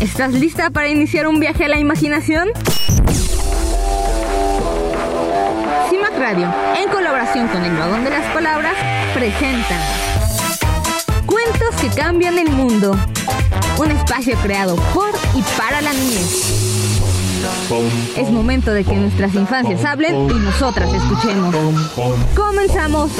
¿Estás lista para iniciar un viaje a la imaginación? CIMAC Radio, en colaboración con el Vagón de las Palabras, presentan Cuentos que cambian el mundo. Un espacio creado por y para la niñez. Es momento de que nuestras infancias hablen y nosotras escuchemos. Comenzamos.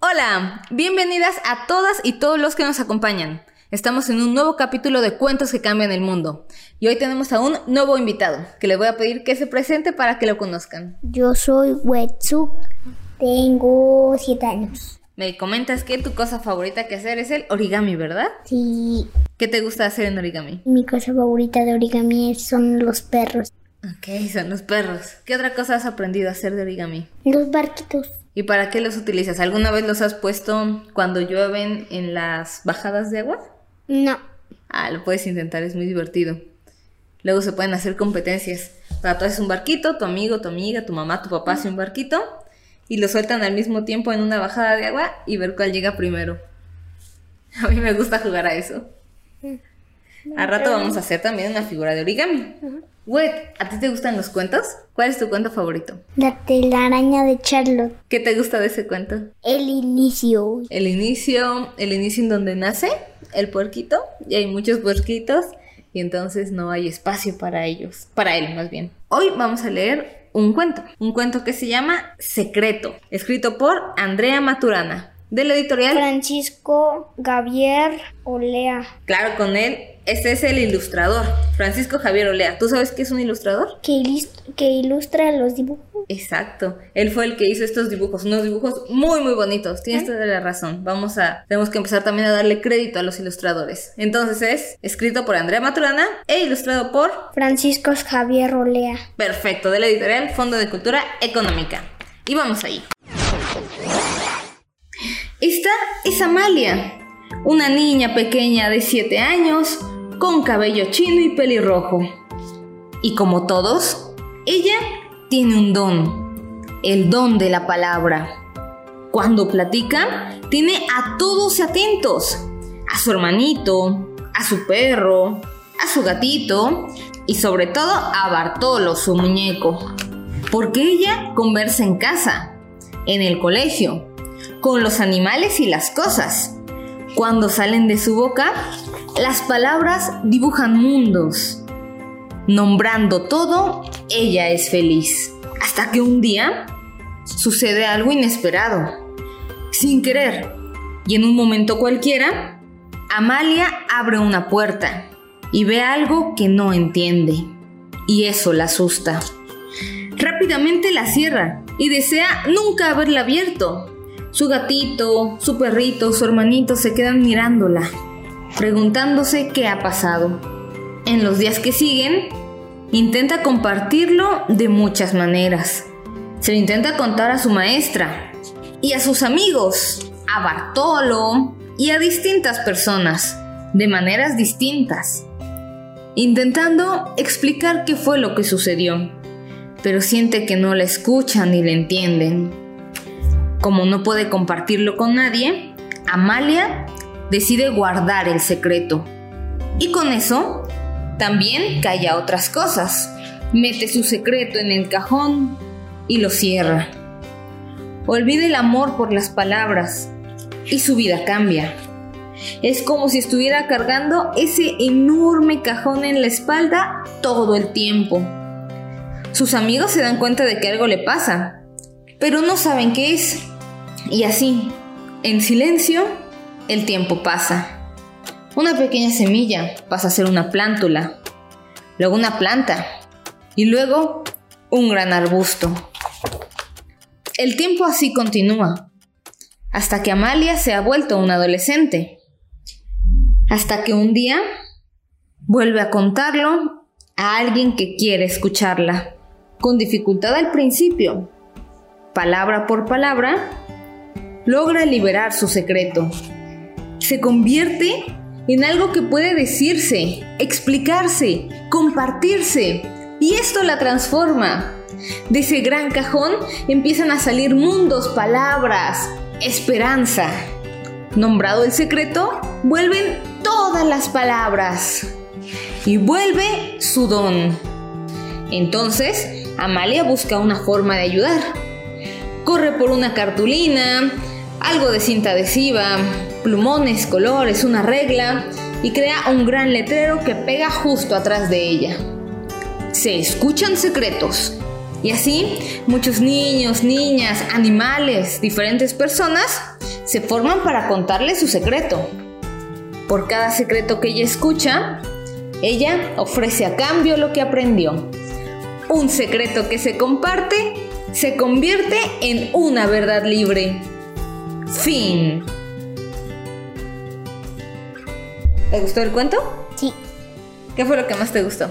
Hola, bienvenidas a todas y todos los que nos acompañan. Estamos en un nuevo capítulo de Cuentos que cambian el mundo. Y hoy tenemos a un nuevo invitado, que le voy a pedir que se presente para que lo conozcan. Yo soy Wetsu, tengo 7 años. Me comentas que tu cosa favorita que hacer es el origami, ¿verdad? Sí, ¿Qué te gusta hacer en origami? mi cosa favorita de origami son los perros, Ok, son los perros. ¿Qué otra cosa has aprendido a hacer de origami? los barquitos. ¿Y para qué los utilizas? ¿Alguna vez los has puesto cuando llueven en las bajadas de agua? No, Ah, lo puedes intentar, es muy divertido. Luego se pueden hacer competencias. Para tú haces un barquito, tu amigo, tu amiga, tu mamá, tu papá hace un barquito y lo sueltan al mismo tiempo en una bajada de agua y ver cuál llega primero. A mí me gusta jugar a eso. A rato vamos a hacer también una figura de origami. Wet, ¿a ti te gustan los cuentos? ¿Cuál es tu cuento favorito? la telaraña de Charlotte. ¿Qué te gusta de ese cuento? El inicio. El inicio, el inicio en donde nace el puerquito, y hay muchos puerquitos, y entonces no hay espacio para ellos, para él más bien. Hoy vamos a leer un cuento, un cuento que se llama Secreto, escrito por Andrea Maturana, de la editorial. Francisco Javier Olea, Claro, con él, este es el ilustrador, Francisco Javier Olea. ¿Tú sabes qué es un ilustrador? que, que ilustra los dibujos. Exacto, él fue el que hizo estos dibujos, unos dibujos muy muy bonitos. Tienes toda la razón. Vamos a, tenemos que empezar también a darle crédito a los ilustradores. Entonces es escrito por Andrea Maturana e ilustrado por Francisco Javier Olea. Perfecto, de la editorial Fondo de Cultura Económica. Y vamos ahí. Esta es Amalia, una niña pequeña de 7 años, con cabello chino y pelirrojo. Y como todos, ella tiene un don, el don de la palabra. Cuando platica, tiene a todos atentos, a su hermanito, a su perro, a su gatito y sobre todo a Bartolo, su muñeco. Porque ella conversa en casa, en el colegio, con los animales y las cosas. Cuando salen de su boca, las palabras dibujan mundos. Nombrando todo, ella es feliz. Hasta que un día sucede algo inesperado. Sin querer, y en un momento cualquiera, Amalia abre una puerta y ve algo que no entiende. Y eso la asusta. Rápidamente la cierra y desea nunca haberla abierto. Su gatito, su perrito, su hermanito se quedan mirándola, preguntándose qué ha pasado. En los días que siguen, intenta compartirlo de muchas maneras. Se lo intenta contar a su maestra y a sus amigos, a Bartolo y a distintas personas, de maneras distintas, intentando explicar qué fue lo que sucedió, pero siente que no la escuchan ni la entienden. Como no puede compartirlo con nadie, Amalia decide guardar el secreto. Y con eso, también calla otras cosas. Mete su secreto en el cajón y lo cierra. Olvida el amor por las palabras y su vida cambia. Es como si estuviera cargando ese enorme cajón en la espalda todo el tiempo. Sus amigos se dan cuenta de que algo le pasa, pero no saben qué es. Y así, en silencio, el tiempo pasa. Una pequeña semilla pasa a ser una plántula, luego una planta y luego un gran arbusto. El tiempo así continúa, hasta que Amalia se ha vuelto una adolescente. Hasta que un día vuelve a contarlo a alguien que quiere escucharla, con dificultad al principio. Palabra por palabra, logra liberar su secreto. Se convierte en algo que puede decirse, explicarse, compartirse. Y esto la transforma. De ese gran cajón empiezan a salir mundos, palabras, esperanza. Nombrado el secreto, vuelven todas las palabras y vuelve su don. Entonces, Amalia busca una forma de ayudar. Corre por una cartulina, algo de cinta adhesiva, plumones, colores, una regla y crea un gran letrero que pega justo atrás de ella. Se escuchan secretos. Y así, muchos niños, niñas, animales, diferentes personas se forman para contarle su secreto. Por cada secreto que ella escucha, ella ofrece a cambio lo que aprendió. Un secreto que se comparte se convierte en una verdad libre. Fin. ¿Te gustó el cuento? Sí. ¿Qué fue lo que más te gustó?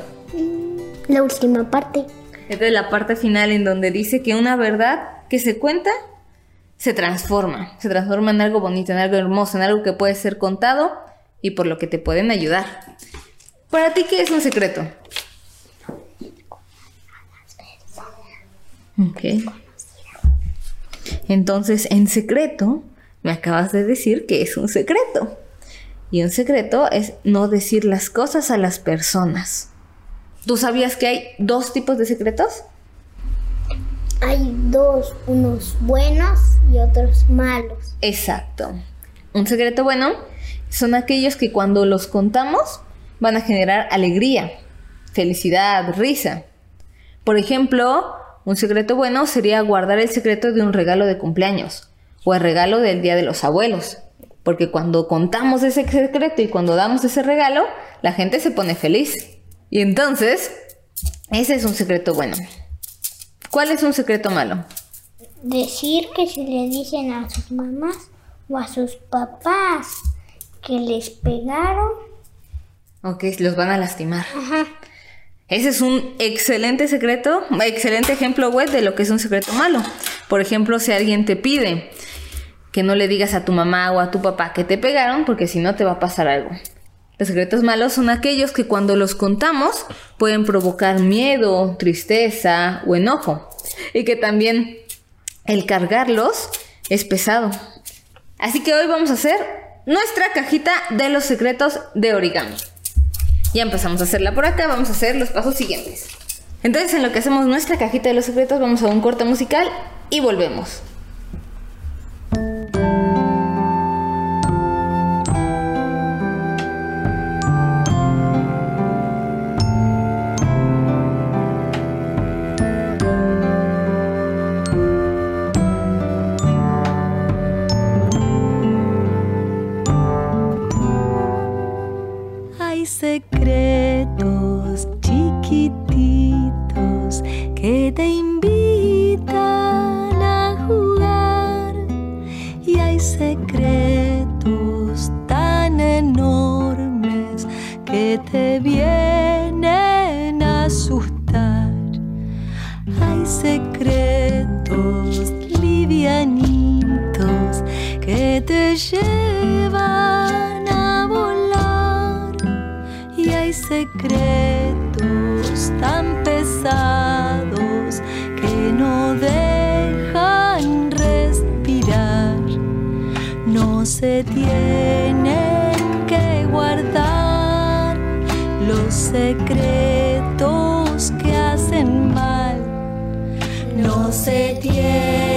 La última parte. Es la parte final en donde dice que una verdad que se cuenta se transforma, se transforma en algo bonito, en algo hermoso, en algo que puede ser contado y por lo que te pueden ayudar. Para ti, ¿qué es un secreto? Ok. Entonces, en secreto, me acabas de decir que es un secreto. Y un secreto es no decir las cosas a las personas. ¿Tú sabías que hay dos tipos de secretos? Hay dos, unos buenos y otros malos. Exacto. Un secreto bueno son aquellos que cuando los contamos van a generar alegría, felicidad, risa. Por ejemplo, un secreto bueno sería guardar el secreto de un regalo de cumpleaños o el regalo del Día de los Abuelos. Porque cuando contamos ese secreto y cuando damos ese regalo, la gente se pone feliz. Y entonces, ese es un secreto bueno. ¿Cuál es un secreto malo? Decir que si le dicen a sus mamás o a sus papás que les pegaron. Ok, los van a lastimar. Ese es un excelente secreto, excelente ejemplo web de lo que es un secreto malo. Por ejemplo, si alguien te pide que no le digas a tu mamá o a tu papá que te pegaron, porque si no te va a pasar algo. Los secretos malos son aquellos que cuando los contamos pueden provocar miedo, tristeza o enojo. Y que también el cargarlos es pesado. Así que hoy vamos a hacer nuestra cajita de los secretos de origami. Ya empezamos a hacerla por acá, vamos a hacer los pasos siguientes. Entonces en lo que hacemos nuestra cajita de los secretos vamos a un corte musical y volvemos. Secretos livianitos que te llevan a volar y hay secretos tan pesados que no dejan respirar. No se tienen se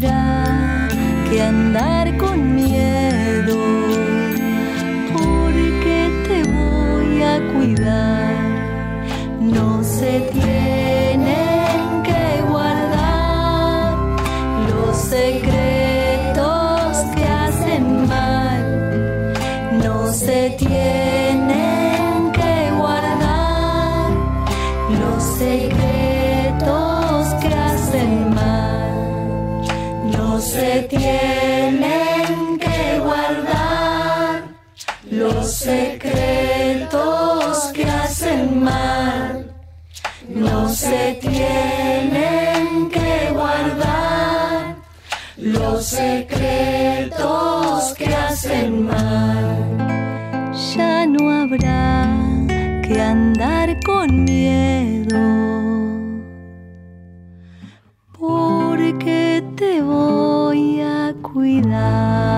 que andar con miedo, porque te voy a cuidar. Los secretos que hacen mal. Ya no habrá que andar con miedo, porque te voy a cuidar.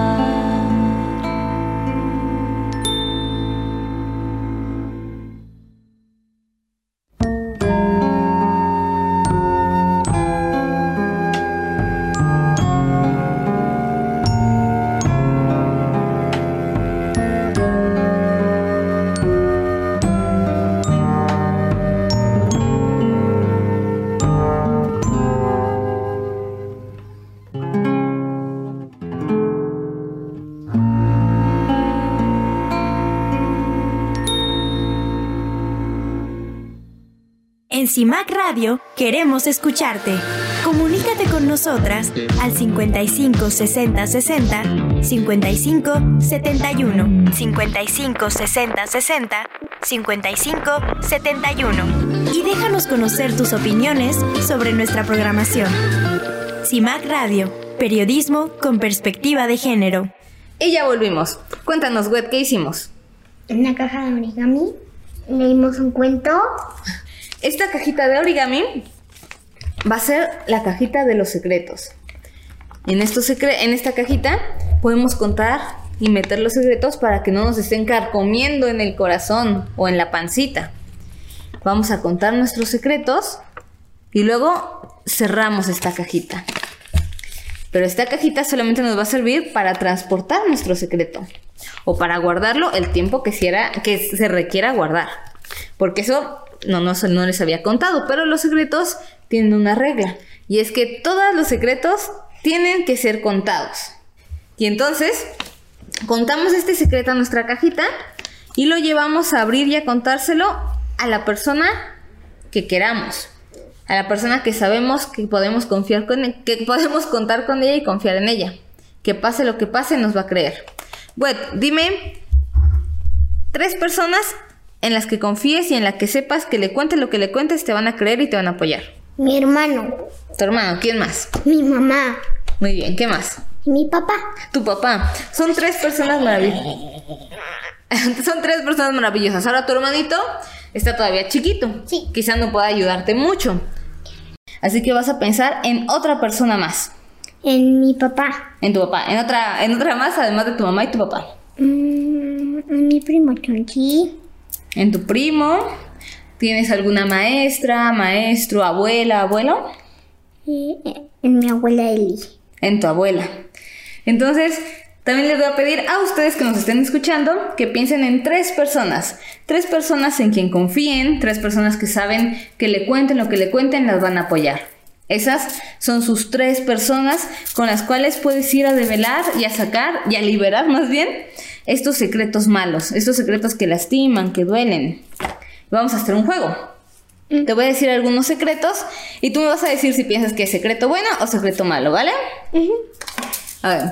CIMAC Radio queremos escucharte. Comunícate con nosotras al 55 60 60 55 71 55 60 60 55 71 y déjanos conocer tus opiniones sobre nuestra programación. CIMAC Radio, periodismo con perspectiva de género. Y ya volvimos. Cuéntanos, Wet, ¿qué hicimos? En una caja de origami leímos un cuento. Esta cajita de origami va a ser la cajita de los secretos. En, en esta cajita podemos contar y meter los secretos para que no nos estén carcomiendo en el corazón o en la pancita. Vamos a contar nuestros secretos y luego cerramos esta cajita. Pero esta cajita solamente nos va a servir para transportar nuestro secreto o para guardarlo el tiempo que se requiera guardar. Porque eso no, no, no les había contado, pero los secretos tienen una regla y es que todos los secretos tienen que ser contados. Y entonces contamos este secreto a nuestra cajita y lo llevamos a abrir y a contárselo a la persona que queramos a la persona que sabemos que podemos confiar con que podemos contar con ella y confiar en ella. Que pase lo que pase, nos va a creer. Bueno, dime tres personas en las que confíes y en las que sepas que le cuentes lo que le cuentes, te van a creer y te van a apoyar. Mi hermano, Tu hermano, ¿quién más? mi mamá Muy bien, ¿qué más? mi papá. Tu papá. Son tres personas maravillosas. Son tres personas maravillosas. Ahora tu hermanito está todavía chiquito. Sí. Quizá no pueda ayudarte mucho. Así que vas a pensar en otra persona más. En mi papá. En tu papá. En otra, en otra más, además de tu mamá y tu papá. Mm, mi primo Chonchi. En tu primo. ¿Tienes alguna maestra, maestro, abuela, abuelo? En mi abuela Eli. en tu abuela. Entonces, también les voy a pedir a ustedes que nos estén escuchando que piensen en tres personas. Tres personas en quien confíen, tres personas que saben que le cuenten lo que le cuenten, las van a apoyar. Esas son sus tres personas con las cuales puedes ir a develar y a sacar y a liberar más bien estos secretos malos, estos secretos que lastiman, que duelen. Vamos a hacer un juego. Te voy a decir algunos secretos y tú me vas a decir si piensas que es secreto bueno o secreto malo, ¿vale? A ver,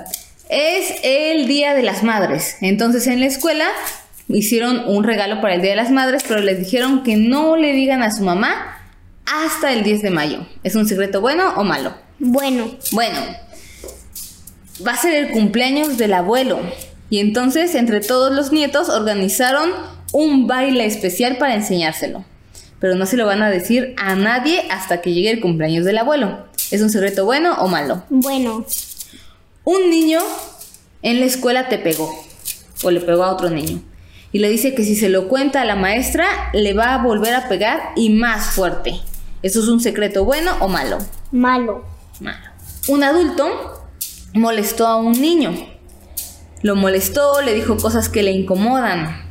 es el Día de las Madres. Entonces en la escuela hicieron un regalo para el Día de las Madres, pero les dijeron que no le digan a su mamá hasta el 10 de mayo. ¿Es un secreto bueno o malo? Bueno, Bueno, va a ser el cumpleaños del abuelo. Y entonces entre todos los nietos organizaron un baile especial para enseñárselo. Pero no se lo van a decir a nadie hasta que llegue el cumpleaños del abuelo. ¿Es un secreto bueno o malo? bueno, Un niño en la escuela te pegó o le pegó a otro niño y le dice que si se lo cuenta a la maestra le va a volver a pegar y más fuerte. ¿Eso es un secreto bueno o malo? malo. Malo. Un adulto molestó a un niño. Lo molestó, le dijo cosas que le incomodan.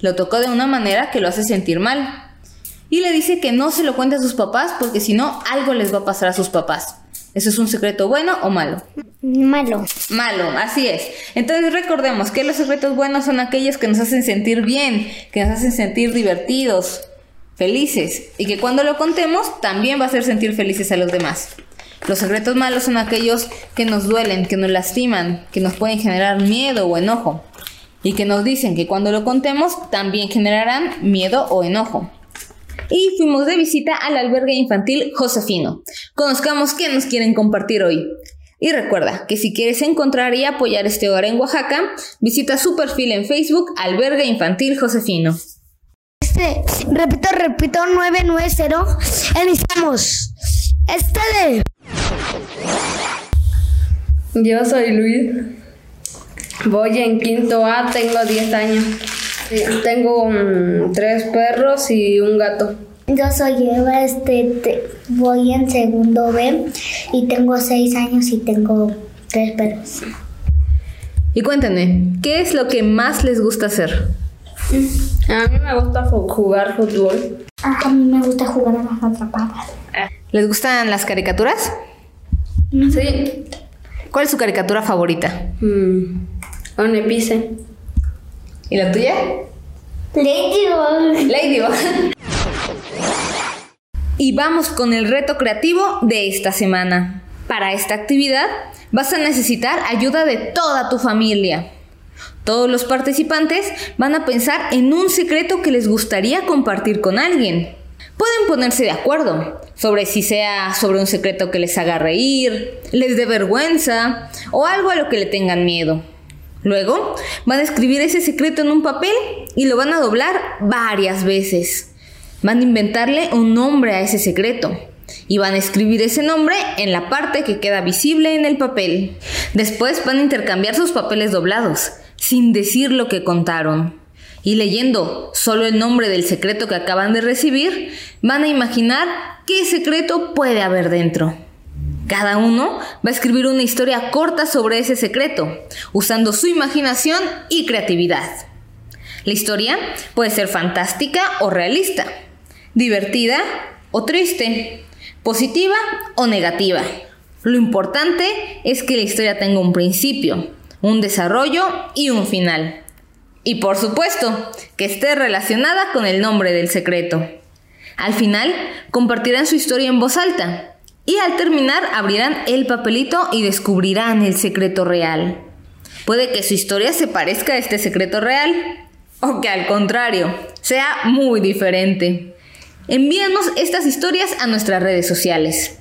Lo tocó de una manera que lo hace sentir mal. Y le dice que no se lo cuente a sus papás porque si no, algo les va a pasar a sus papás. ¿Eso es un secreto bueno o malo? Malo. Malo, así es. Entonces recordemos que los secretos buenos son aquellos que nos hacen sentir bien, que nos hacen sentir divertidos, felices, y que cuando lo contemos también va a hacer sentir felices a los demás. Los secretos malos son aquellos que nos duelen, que nos lastiman, que nos pueden generar miedo o enojo, y que nos dicen que cuando lo contemos también generarán miedo o enojo y fuimos de visita al albergue infantil Josefino. Conozcamos qué nos quieren compartir hoy. Y recuerda que si quieres encontrar y apoyar este hogar en Oaxaca, visita su perfil en Facebook Albergue Infantil Josefino. Este, repito, repito, 990. Iniciamos. Este de. Yo soy Luis. Voy en quinto A, tengo 10 años. Tengo mm, tres perros y un gato. Yo soy Eva, este, te- voy en segundo B y tengo seis años y tengo tres perros. Y cuéntenme, ¿qué es lo que más les gusta hacer? A mí me gusta jugar fútbol. A mí me gusta jugar a las atrapadas. ¿Les gustan las caricaturas? Sí. ¿Cuál es su caricatura favorita? Mm. Un epice. ¿Y la tuya? Ladybug. Ladybug. Y vamos con el reto creativo de esta semana. Para esta actividad vas a necesitar ayuda de toda tu familia. Todos los participantes van a pensar en un secreto que les gustaría compartir con alguien. Pueden ponerse de acuerdo sobre si sea sobre un secreto que les haga reír, les dé vergüenza o algo a lo que le tengan miedo. Luego van a escribir ese secreto en un papel y lo van a doblar varias veces. Van a inventarle un nombre a ese secreto y van a escribir ese nombre en la parte que queda visible en el papel. Después van a intercambiar sus papeles doblados, sin decir lo que contaron. Y leyendo solo el nombre del secreto que acaban de recibir, van a imaginar qué secreto puede haber dentro. Cada uno va a escribir una historia corta sobre ese secreto, usando su imaginación y creatividad. La historia puede ser fantástica o realista, divertida o triste, positiva o negativa. Lo importante es que la historia tenga un principio, un desarrollo y un final. Y por supuesto, que esté relacionada con el nombre del secreto. Al final, compartirán su historia en voz alta. Y al terminar, abrirán el papelito y descubrirán el secreto real. Puede que su historia se parezca a este secreto real, o que al contrario, sea muy diferente. Envíanos estas historias a nuestras redes sociales.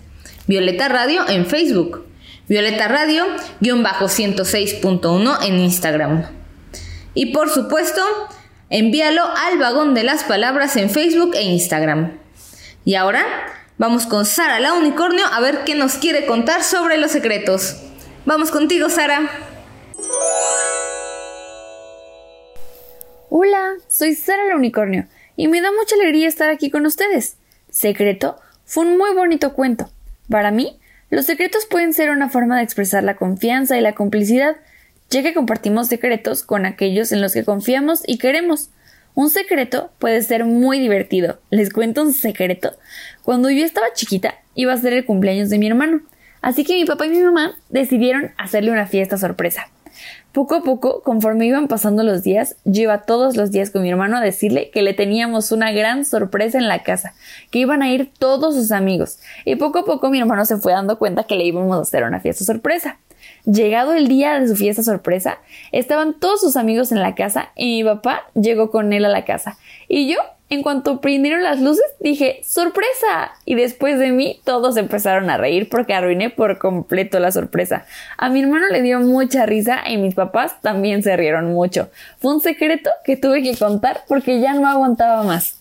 Violeta Radio en Facebook. Violeta Radio-106.1 en Instagram. Y por supuesto, envíalo al vagón de las palabras en Facebook e Instagram. Y ahora vamos con Sara la unicornio a ver qué nos quiere contar sobre los secretos. Vamos contigo, Sara. Hola, soy Sara el Unicornio y me da mucha alegría estar aquí con ustedes. Secreto fue un muy bonito cuento. Para mí, los secretos pueden ser una forma de expresar la confianza y la complicidad, ya que compartimos secretos con aquellos en los que confiamos y queremos. Un secreto puede ser muy divertido. Les cuento un secreto. Cuando yo estaba chiquita, iba a ser el cumpleaños de mi hermano. Así que mi papá y mi mamá decidieron hacerle una fiesta sorpresa. Poco a poco, conforme iban pasando los días, yo iba todos los días con mi hermano a decirle que le teníamos una gran sorpresa en la casa, que iban a ir todos sus amigos, y poco a poco mi hermano se fue dando cuenta que le íbamos a hacer una fiesta sorpresa. Llegado el día de su fiesta sorpresa, estaban todos sus amigos en la casa y mi papá llegó con él a la casa. Y yo, en cuanto prendieron las luces, dije ¡Sorpresa! Y después de mí, todos empezaron a reír porque arruiné por completo la sorpresa. A mi hermano le dio mucha risa y mis papás también se rieron mucho. Fue un secreto que tuve que contar porque ya no aguantaba más.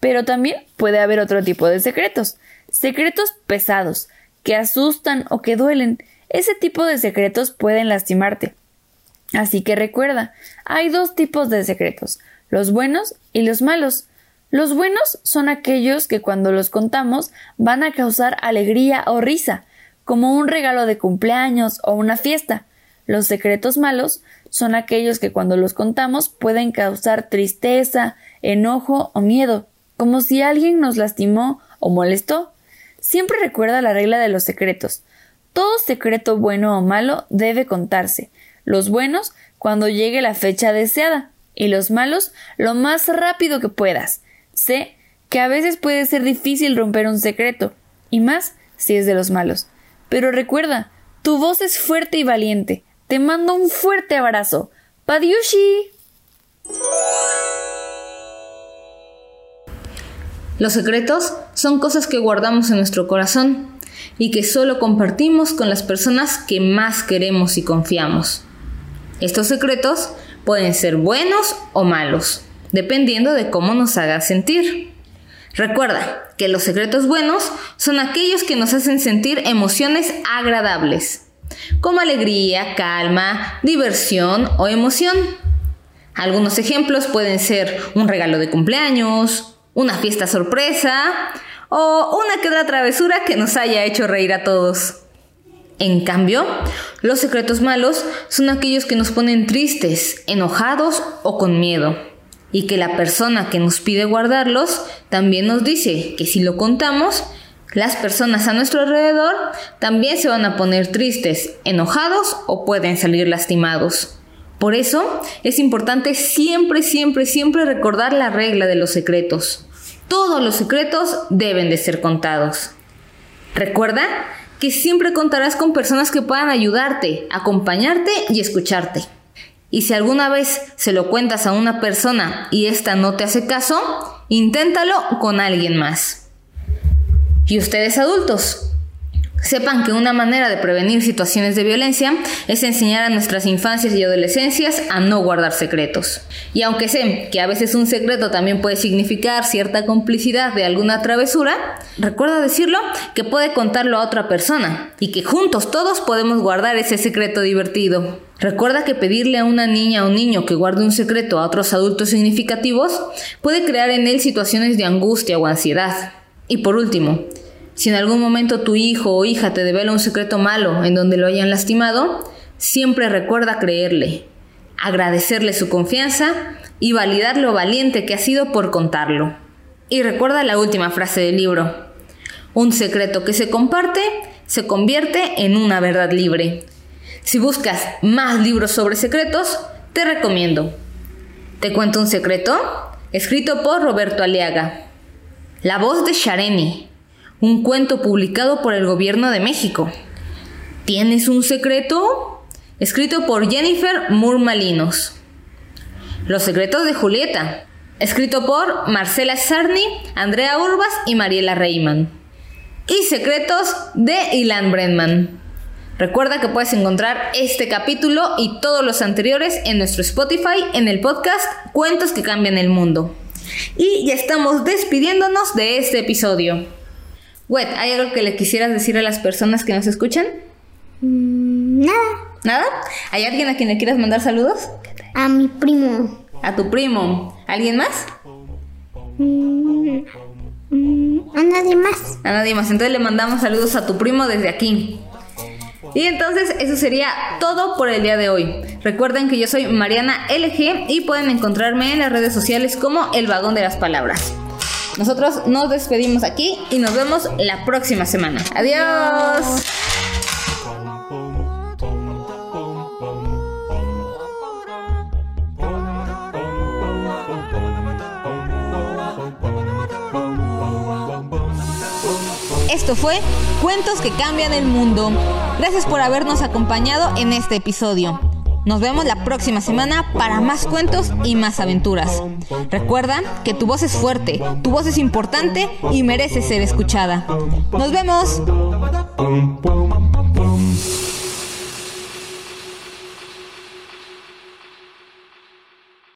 Pero también puede haber otro tipo de secretos. Secretos pesados, que asustan o que duelen. Ese tipo de secretos pueden lastimarte. Así que recuerda, hay dos tipos de secretos, los buenos y los malos. Los buenos son aquellos que cuando los contamos van a causar alegría o risa, como un regalo de cumpleaños o una fiesta. Los secretos malos son aquellos que cuando los contamos pueden causar tristeza, enojo o miedo, como si alguien nos lastimó o molestó. Siempre recuerda la regla de los secretos. Todo secreto bueno o malo debe contarse. Los buenos cuando llegue la fecha deseada y los malos lo más rápido que puedas. Sé que a veces puede ser difícil romper un secreto, y más si es de los malos. Pero recuerda, tu voz es fuerte y valiente. Te mando un fuerte abrazo. Padiushi. Los secretos son cosas que guardamos en nuestro corazón y que solo compartimos con las personas que más queremos y confiamos. Estos secretos pueden ser buenos o malos, dependiendo de cómo nos haga sentir. Recuerda que los secretos buenos son aquellos que nos hacen sentir emociones agradables, como alegría, calma, diversión o emoción. Algunos ejemplos pueden ser un regalo de cumpleaños, una fiesta sorpresa o una que otra travesura que nos haya hecho reír a todos. En cambio, los secretos malos son aquellos que nos ponen tristes, enojados o con miedo. Y que la persona que nos pide guardarlos también nos dice que si lo contamos, las personas a nuestro alrededor también se van a poner tristes, enojados o pueden salir lastimados. Por eso es importante siempre, siempre, siempre recordar la regla de los secretos. Todos los secretos deben de ser contados. Recuerda que siempre contarás con personas que puedan ayudarte, acompañarte y escucharte. Y si alguna vez se lo cuentas a una persona y ésta no te hace caso, inténtalo con alguien más. Y ustedes adultos, Sepan que una manera de prevenir situaciones de violencia es enseñar a nuestras infancias y adolescencias a no guardar secretos. Y aunque sé que a veces un secreto también puede significar cierta complicidad de alguna travesura, recuerda decirlo que puede contarlo a otra persona y que juntos todos podemos guardar ese secreto divertido. Recuerda que pedirle a una niña o niño que guarde un secreto a otros adultos significativos puede crear en él situaciones de angustia o ansiedad. Y por último, si en algún momento tu hijo o hija te devela un secreto malo en donde lo hayan lastimado, siempre recuerda creerle, agradecerle su confianza y validar lo valiente que ha sido por contarlo. Y recuerda la última frase del libro. Un secreto que se comparte se convierte en una verdad libre. Si buscas más libros sobre secretos, te recomiendo. Te cuento un secreto, escrito por Roberto Aliaga. La voz de Shareni, un cuento publicado por el gobierno de México. ¿Tienes un secreto? Escrito por Jennifer Moore Malinos. Los secretos de Julieta. Escrito por Marcela Sarni, Andrea Urbas y Mariela Reiman. Y secretos de Ilan Brenman. Recuerda que puedes encontrar este capítulo y todos los anteriores en nuestro Spotify en el podcast Cuentos que cambian el mundo. Y ya estamos despidiéndonos de este episodio. Wet, ¿hay algo que le quisieras decir a las personas que nos escuchan? Mm, nada. ¿Nada? ¿Hay alguien a quien le quieras mandar saludos? A mi primo. A tu primo. ¿Alguien más? Mm, mm, a nadie más. A nadie más. Entonces le mandamos saludos a tu primo desde aquí. Y entonces eso sería todo por el día de hoy. Recuerden que yo soy Mariana LG y pueden encontrarme en las redes sociales como El Vagón de las Palabras. Nosotros nos despedimos aquí y nos vemos la próxima semana. Adiós. Esto fue Cuentos que cambian el mundo. Gracias por habernos acompañado en este episodio. Nos vemos la próxima semana para más cuentos y más aventuras. Recuerda que tu voz es fuerte, tu voz es importante y merece ser escuchada. Nos vemos.